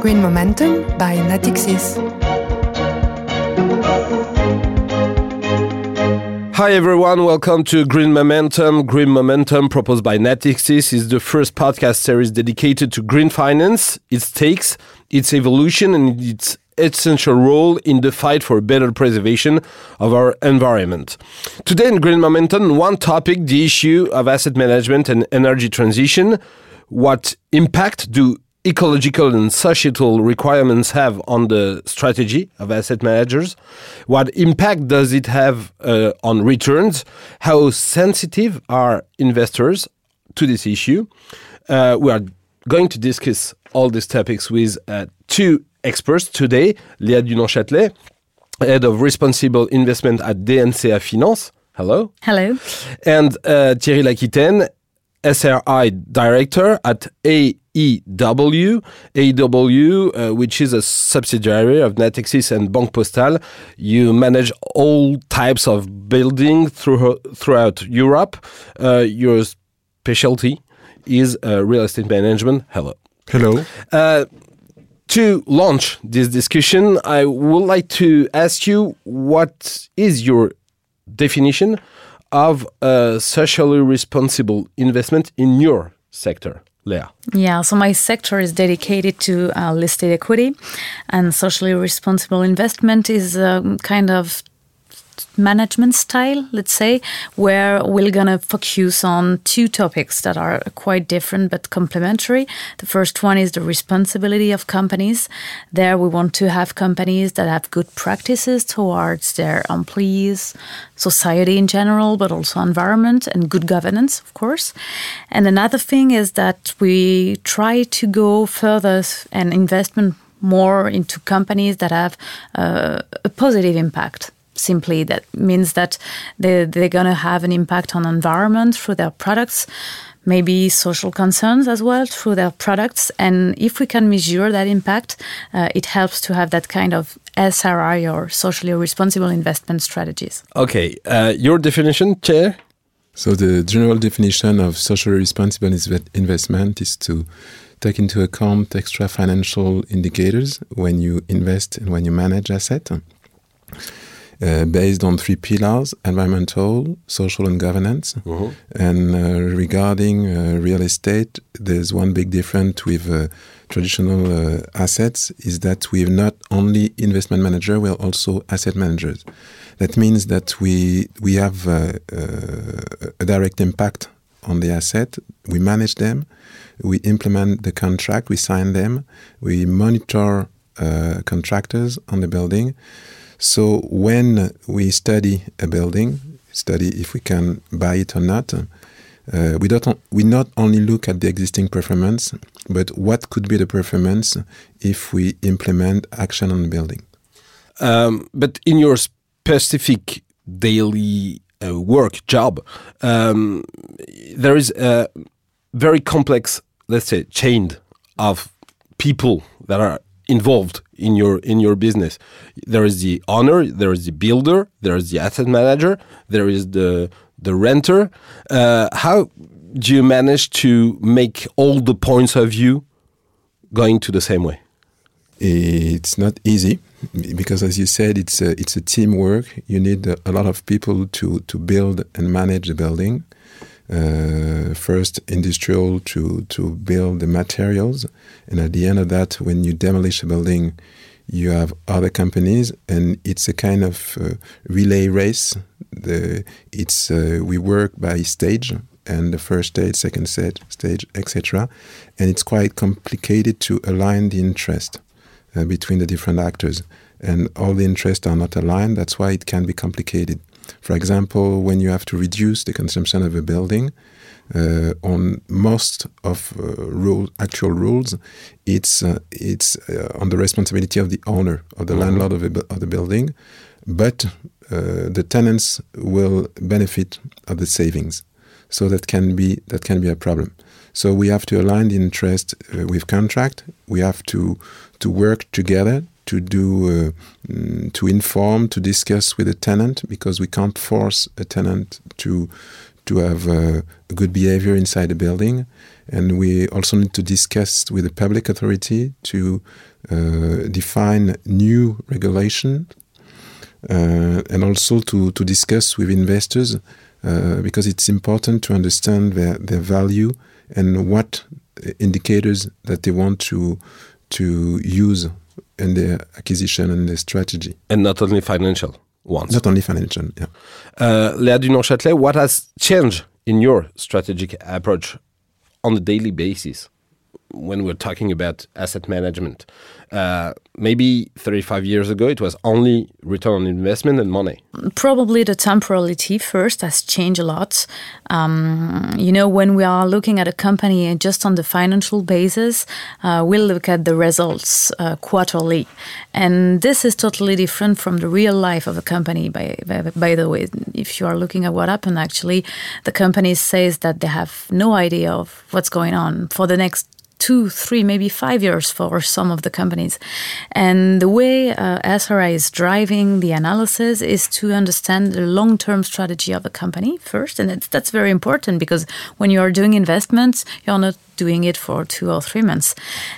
Green Momentum by Natixis. Hi everyone, welcome to Green Momentum. Green Momentum, proposed by Natixis, is the first podcast series dedicated to green finance, its stakes, its evolution, and its essential role in the fight for better preservation of our environment. Today in Green Momentum, one topic the issue of asset management and energy transition. What impact do ecological and societal requirements have on the strategy of asset managers? What impact does it have uh, on returns? How sensitive are investors to this issue? Uh, we are going to discuss all these topics with uh, two experts today Léa Dunant-Châtelet, Head of Responsible Investment at DNCA Finance. Hello. Hello. And uh, Thierry Laquitaine, SRI Director at AEW, AEW, uh, which is a subsidiary of Natixis and Banque Postale. You manage all types of building through, throughout Europe. Uh, your specialty is uh, real estate management. Hello. Hello. Uh, to launch this discussion, I would like to ask you what is your definition of a socially responsible investment in your sector, Léa? Yeah, so my sector is dedicated to uh, listed equity, and socially responsible investment is um, kind of management style, let's say, where we're going to focus on two topics that are quite different but complementary. The first one is the responsibility of companies. There, we want to have companies that have good practices towards their employees, society in general, but also environment and good governance, of course. And another thing is that we try to go further and investment more into companies that have uh, a positive impact simply that means that they, they're going to have an impact on environment through their products maybe social concerns as well through their products. And if we can measure that impact uh, it helps to have that kind of sri or socially responsible investment strategies. Okay uh, your definition chair? So the general definition of socially responsible investment is to take into account extra financial indicators when you invest and when you manage assets uh, based on three pillars environmental, social, and governance. Uh-huh. And uh, regarding uh, real estate, there's one big difference with uh, traditional uh, assets is that we're not only investment manager, we're also asset managers. That means that we, we have uh, a direct impact on the asset, we manage them, we implement the contract, we sign them, we monitor contractors on the building. So when we study a building, study if we can buy it or not, uh, we don't we not only look at the existing performance, but what could be the performance if we implement action on building. Um, but in your specific daily uh, work job, um, there is a very complex, let's say, chain of people that are involved in your in your business. There is the owner, there is the builder, there is the asset manager, there is the the renter. Uh, how do you manage to make all the points of view going to the same way? It's not easy because, as you said, it's a, it's a teamwork. You need a lot of people to to build and manage the building uh, first industrial to to build the materials, and at the end of that, when you demolish a building, you have other companies, and it's a kind of uh, relay race. The it's uh, we work by stage, and the first stage, second stage, stage, etc. And it's quite complicated to align the interest uh, between the different actors, and all the interests are not aligned. That's why it can be complicated. For example, when you have to reduce the consumption of a building, uh, on most of uh, rule, actual rules, it's uh, it's uh, on the responsibility of the owner of the mm -hmm. landlord of, a, of, the building, but uh, the tenants will benefit of the savings. So that can be that can be a problem. So we have to align the interest uh, with contract. We have to to work together to do uh, mm, to inform to discuss with a tenant because we can't force a tenant to to have uh, good behavior inside the building. And we also need to discuss with the public authority to uh, define new regulation uh, and also to, to discuss with investors uh, because it's important to understand their, their value and what indicators that they want to to use in their acquisition and their strategy. And not only financial ones. Not only financial, yeah. Uh, Léa Dunant-Châtelet, what has changed in your strategic approach on a daily basis when we're talking about asset management? Uh, maybe 35 years ago, it was only return on investment and money. Probably the temporality first has changed a lot. Um, you know, when we are looking at a company just on the financial basis, uh, we'll look at the results uh, quarterly. And this is totally different from the real life of a company, by, by, by the way. If you are looking at what happened, actually, the company says that they have no idea of what's going on for the next two, three, maybe five years for some of the companies. And the way uh, SRI is driving the analysis is to understand the long term strategy of a company first. And that's very important because when you are doing investments, you're not doing it for two or three months.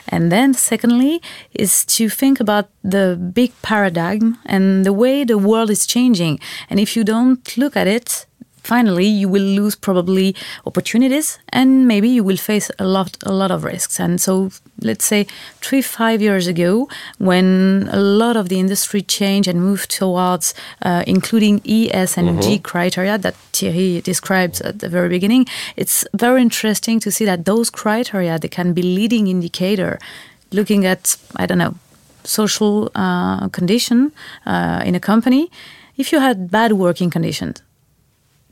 And then, secondly, is to think about the big paradigm and the way the world is changing. And if you don't look at it, finally you will lose probably opportunities and maybe you will face a lot a lot of risks. And so let's say three five years ago when a lot of the industry changed and moved towards uh, including es and g criteria that thierry describes at the very beginning it's very interesting to see that those criteria they can be leading indicator looking at i don't know social uh, condition uh, in a company. If you had bad working conditions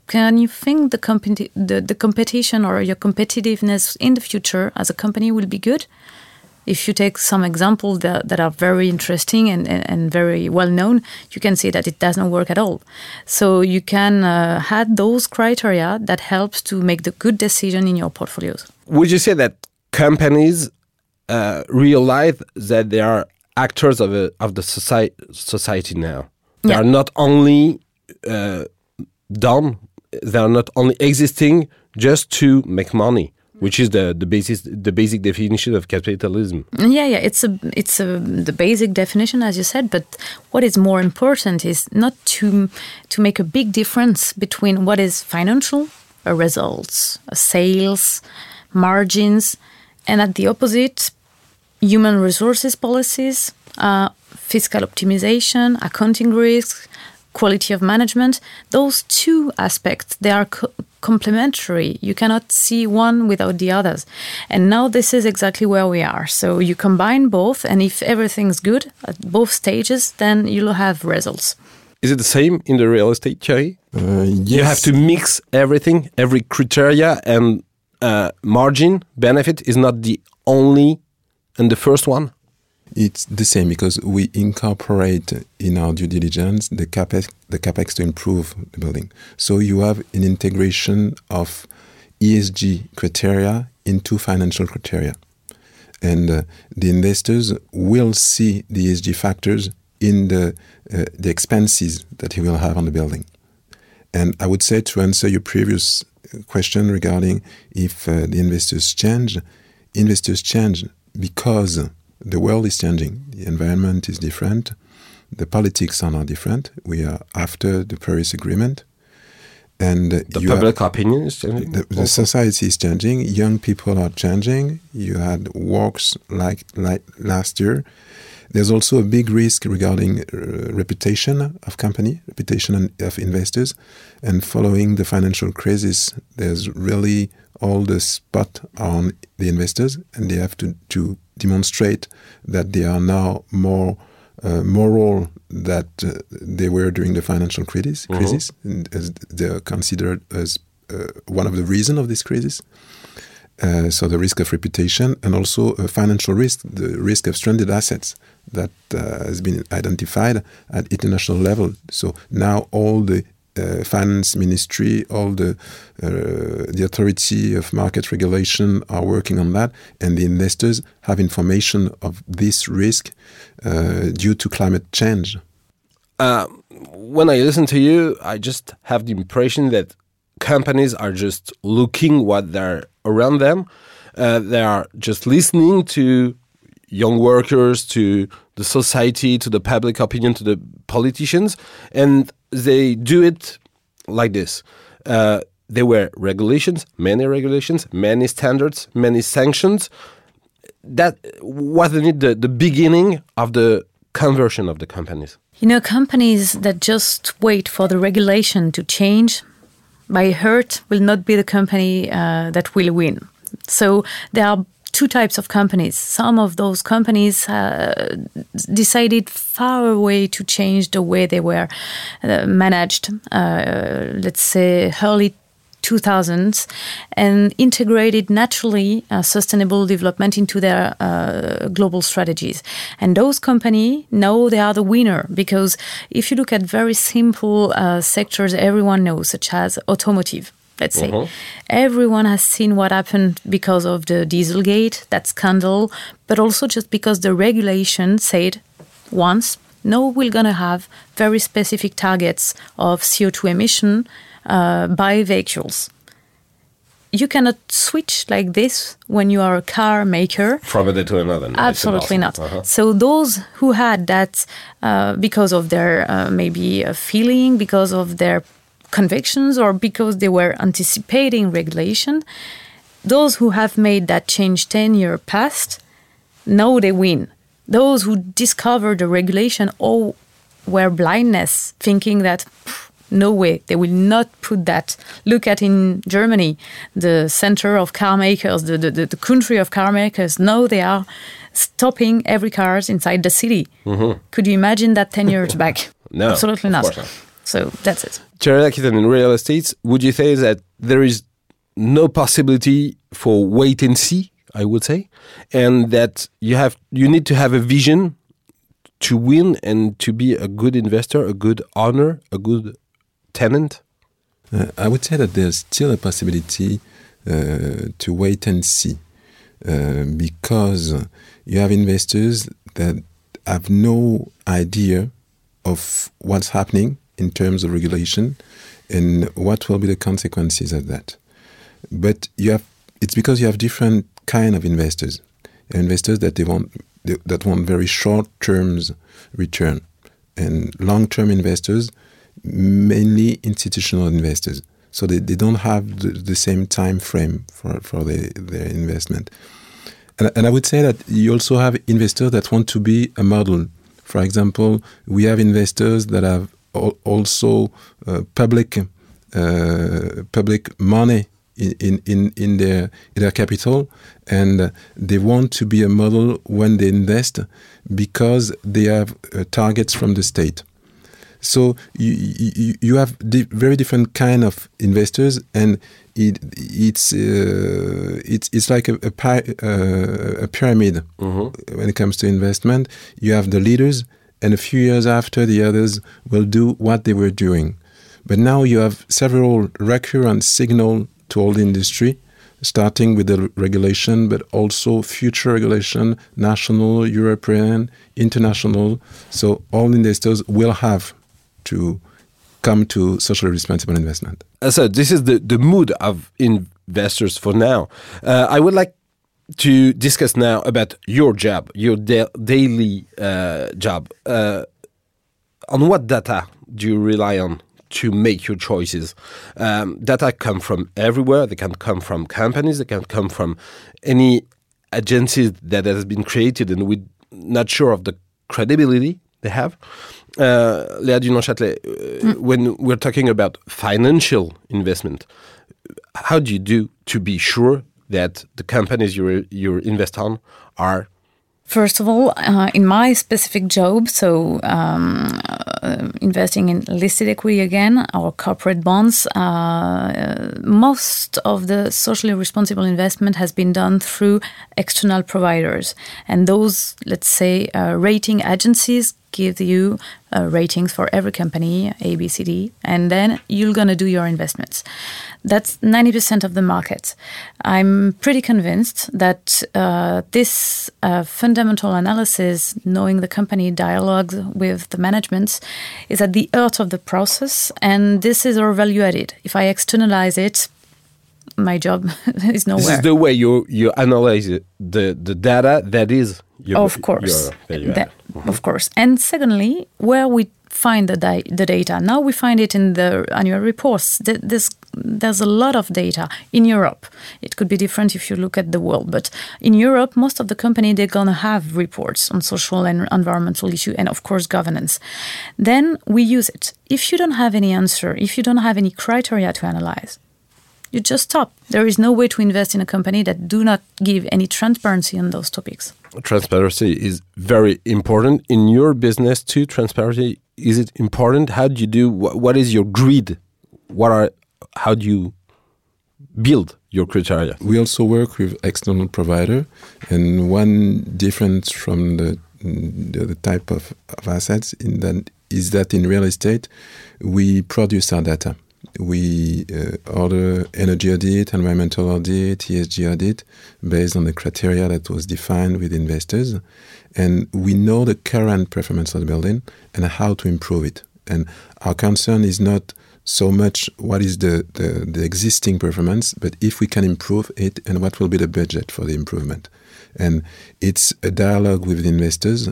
can you think the, competi- the, the competition or your competitiveness in the future as a company will be good? If you take some examples that, that are very interesting and, and, and, very well known, you can see that it doesn't work at all. So you can uh, add those criteria that helps to make the good decision in your portfolios. Would you say that companies uh, realize that they are actors of, a, of the society, society now? They Yeah. are not only uh, done they are not only existing just to make money, which is the the basis the basic definition of capitalism. Yeah, yeah, it's a it's a the basic definition as you said, but what is more important is not to to make a big difference between what is financial, a results, a sales, margins, and at the opposite, human resources policies, uh, fiscal optimization, accounting risks, quality of management those two aspects they are co complementary. You cannot see one without the others. And now this is exactly where we are. So you combine both and if everything's good at both stages then you'll have results. Is it the same in the real estate, Thierry? Uh, You have to mix everything, every criteria and uh, margin benefit is not the only and the first one. It's the same because we incorporate in our due diligence the capex, the capex to improve the building. So you have an integration of ESG criteria into financial criteria, and uh, the investors will see the ESG factors in the uh, the expenses that he will have on the building. And I would say to answer your previous question regarding if uh, the investors change, investors change because the world is changing, the environment is different, the politics are now different. We are after the Paris Agreement, and The have- public opinion is changing. the, the society is changing. Young people are changing. You had walks like like last year. There's also a big risk regarding uh, reputation of company, reputation of investors, and following the financial crisis, there's really all the spot on the investors, and they have to to demonstrate that they are now more uh, moral that uh, they were during the financial crisis, crisis and as they are considered as uh, one of the reason of this crisis. Uh, so the risk of reputation and also a financial risk, the risk of stranded assets that uh, has been identified at international level. So now all the uh, finance ministry, all the uh, the authority of market regulation are working on that, and the investors have information of this risk uh, due to climate change. Uh, when I listen to you, I just have the impression that companies are just looking what they're around them. Uh, they are just listening to young workers, to the society, to the public opinion, to the politicians, and they do it like this. Uh, there were regulations, many regulations, many standards, many sanctions. That wasn't it the, the beginning of the conversion of the companies? You know, companies that just wait for the regulation to change by hurt will not be the company uh, that will win. So there are two types of companies. Some of those companies uh, decided far away to change the way they were uh, managed. Uh, let's say early 2000s and integrated naturally uh, sustainable development into their uh, global strategies. And those companies know they are the winner because if you look at very simple uh, sectors everyone knows, such as automotive, let's say. Mhm. Everyone has seen what happened because of the Dieselgate, that scandal, but also just because the regulation said once, no, we're going to have very specific targets of CO2 emission uh, by vehicles. You cannot switch like this when you are a car maker. From a day to another. no, Absolutely not. Uh-huh. So those who had that uh, because of their uh, maybe a feeling, because of their convictions, or because they were anticipating regulation, those who have made that change ten year past, know they win. Those who discover the regulation all were blindness, thinking that no way they will not put that. Look at in Germany, the center of car makers, the, the, the, country of car makers. No, they are stopping every cars inside the city. Could you imagine that ten years back? Mm-hmm. No, absolutely not. not. So that's it. Laquitaine, in real estate, would you say that there is no possibility for wait and see, I would say, and that you have you need to have a vision to win and to be a good investor, a good owner, a good tenant? Uh, I would say that there's still a possibility uh, to wait and see uh, because you have investors that have no idea of what's happening in terms of regulation and what will be the consequences of that. But you have it's because you have different kind of investors. Investors that they want that want very short terms return, and long term investors mainly institutional investors. So they, they don't have the, the same time frame for, for the, their investment. And, and I would say that you also have investors that want to be a model. For example, we have investors that have also uh, public uh, public money in, in, in, their in their capital, and they want to be a model when they invest because they have uh, targets from the state. So you you, you have di- very different kind of investors, and it it's uh, it's it's like a a, pi- uh, a pyramid when it comes to investment. You have the leaders, and a few years after, the others will do what they were doing. But now you have several recurrent signal to all the industry, starting with the regulation, but also future regulation, national, European, international. So all investors will have to come to socially responsible investment. Uh, so this is the, the mood of investors for now. Uh, I would like to discuss now about your job, your da- daily uh, job. Uh, on what data do you rely on to make your choices? Um, data come from everywhere. They can come from companies. They can come from any agencies that has been created, and we're not sure of the credibility they have. Uh, Léa Dunant-Châtelet, uh, when we're talking about financial investment, how do you do to be sure that the companies you you invest on are First of all, uh, in my specific job, so um, uh, investing in listed equity again or corporate bonds, uh, most of the socially responsible investment has been done through external providers. And those, let's say, uh, rating agencies give you uh, ratings for every company, A, B, C, D, and then you're going to do your investments. That's 90% of the market. I'm pretty convinced that uh, this uh, fundamental analysis, knowing the company dialogues with the management, is at the heart of the process, and this is our value added. If I externalize it, my job is nowhere. This is the way you you analyze it, the the data that is of course, That- added. of course. And secondly, where we find the, di- the data now, we find it in the annual reports. Th- There's there's a lot of data in Europe. It could be different if you look at the world, but in Europe, most of the company they're gonna have reports on social and environmental issue, and of course governance. Then we use it. If you don't have any answer, if you don't have any criteria to analyze, you just stop. There is no way to invest in a company that do not give any transparency on those topics. Transparency is very important. In your business too transparency is it important? How do you do what, what is your grid? What are how do you build your criteria? We also work with external provider, and one difference from the the, the type of, of assets in that is that in real estate we produce our data. We uh, order energy audit, environmental audit, ESG audit based on the criteria that was defined with investors, and we know the current performance of the building and how to improve it. And our concern is not so much what is the, the, the existing performance, but if we can improve it and what will be the budget for the improvement. And it's a dialogue with the investors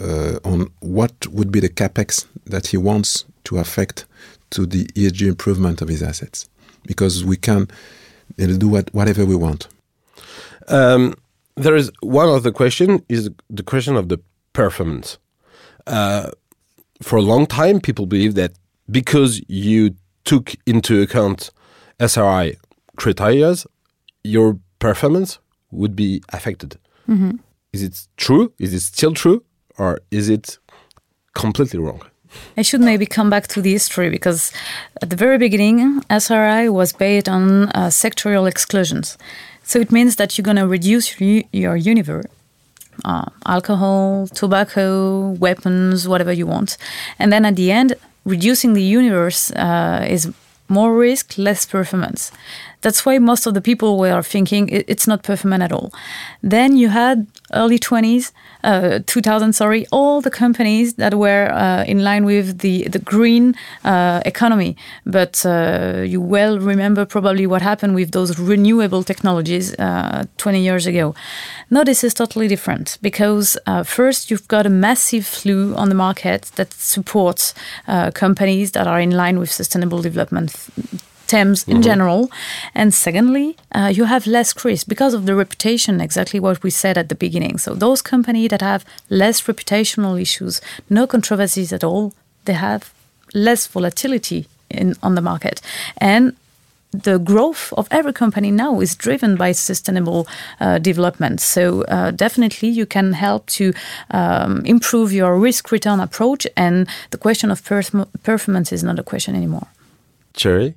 uh, on what would be the capex that he wants to affect to the ESG improvement of his assets, because we can you know, do what, whatever we want. um, there is one other question is the question of the performance. Uh, for a long time people believe that because you took into account sri criteria your performance would be affected. Is it true? Is it still true? Or is it completely wrong I should maybe come back to the history because at the very beginning, SRI was based on uh, sectorial exclusions. So it means that you're going to reduce your, universe. Uh, alcohol, tobacco, weapons, whatever you want. And then at the end, reducing the universe uh, is more risk, less performance. That's why most of the people were thinking it's not performant at all. Then you had early 20s, uh, 2000, sorry, all the companies that were uh, in line with the, the green uh, economy. But uh, you well remember probably what happened with those renewable technologies uh, 20 years ago. Now this is totally different because uh, first you've got a massive flu on the market that supports uh, companies that are in line with sustainable development themes in general. And secondly, uh, you have less risk because of the reputation, exactly what we said at the beginning. So those companies that have less reputational issues, no controversies at all, they have less volatility in, on the market. And the growth of every company now is driven by sustainable uh, development. So uh, definitely you can help to um, improve your risk return approach, and the question of perf- performance is not a question anymore. Thierry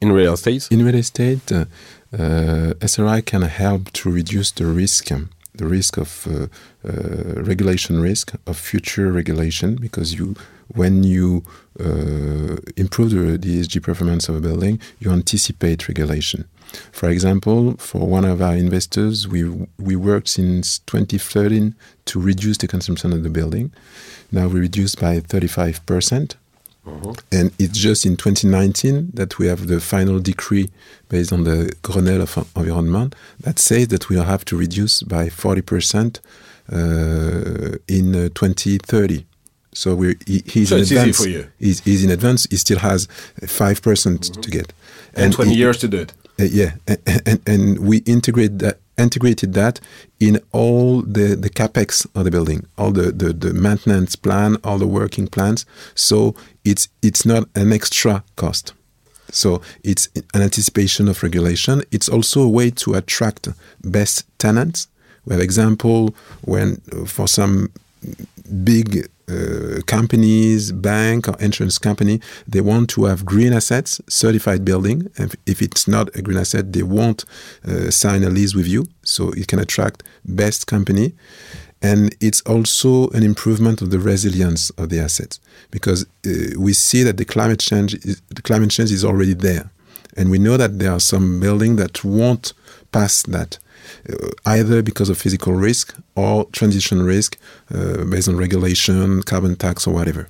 in real estate In real estate, uh, uh, SRI can help to reduce the risk, um, the risk of uh, uh, regulation risk of future regulation, because you, when you uh, improve the, the ESG performance of a building, you anticipate regulation. For example, for one of our investors, we we worked since 2013 to reduce the consumption of the building. Now we reduced by 35 percent. And it's just in 2019 that we have the final decree based on the Grenelle of Environment that says that we'll have to reduce by 40% uh, in uh, 2030. So we're, he, he's So in advance. for you. He's, he's in advance. He still has 5% to get. and 20 he- years to do it uh, yeah, and, and, and we integrate that, integrated that in all the, the capex of the building, all the, the, the maintenance plan, all the working plans. So it's it's not an extra cost. So it's an anticipation of regulation. It's also a way to attract best tenants. We have example when for some big uh, companies, bank or insurance company, they want to have green assets, certified building. And if it's not a green asset, they won't uh, sign a lease with you. So it can attract best company. And it's also an improvement of the resilience of the assets because uh, we see that the climate change is, the climate change is already there, and we know that there are some buildings that won't pass that uh, either because of physical risk or transition risk uh, based on regulation, carbon tax, or whatever.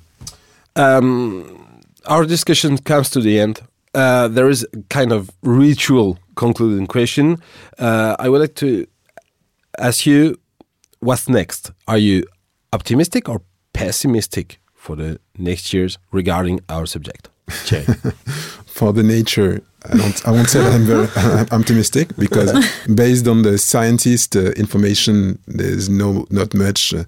um, our discussion comes to the end uh, there is a kind of ritual concluding question. Uh, I would like to ask you, what's next? Are you optimistic or pessimistic for the next years regarding our subject? For the nature, I don't. I won't say that I'm very optimistic because based on the scientist uh, information, there's no not much. Uh,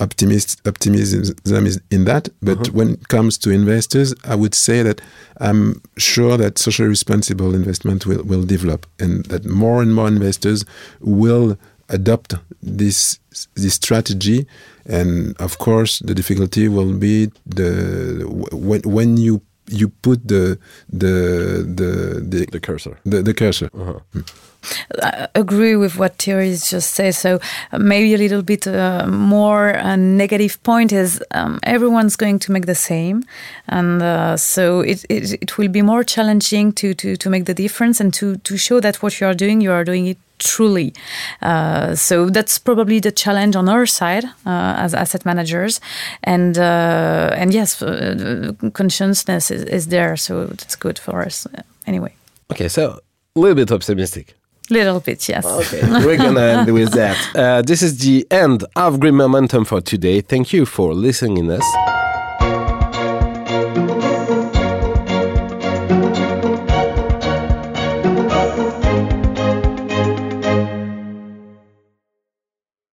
optimist optimism is in that but Uh-huh. when it comes to investors i would say that i'm sure that socially responsible investment will, will develop and that more and more investors will adopt this this strategy. And of course the difficulty will be the when, when you you put the the the the, the cursor. the, the cursor. I agree with what Thierry just said. So uh, maybe a little bit uh, more uh, negative point is um, everyone's going to make the same, and uh, so it, it it will be more challenging to to to make the difference and to to show that what you are doing, you are doing it truly. Uh, so that's probably the challenge on our side uh, as asset managers, and uh, and yes, uh, consciousness is, is there, so that's good for us uh, anyway. Okay, so a little bit optimistic. Little bit, yes. Okay, we're gonna end with that. Uh, this is the end of Green Momentum for today. Thank you for listening us.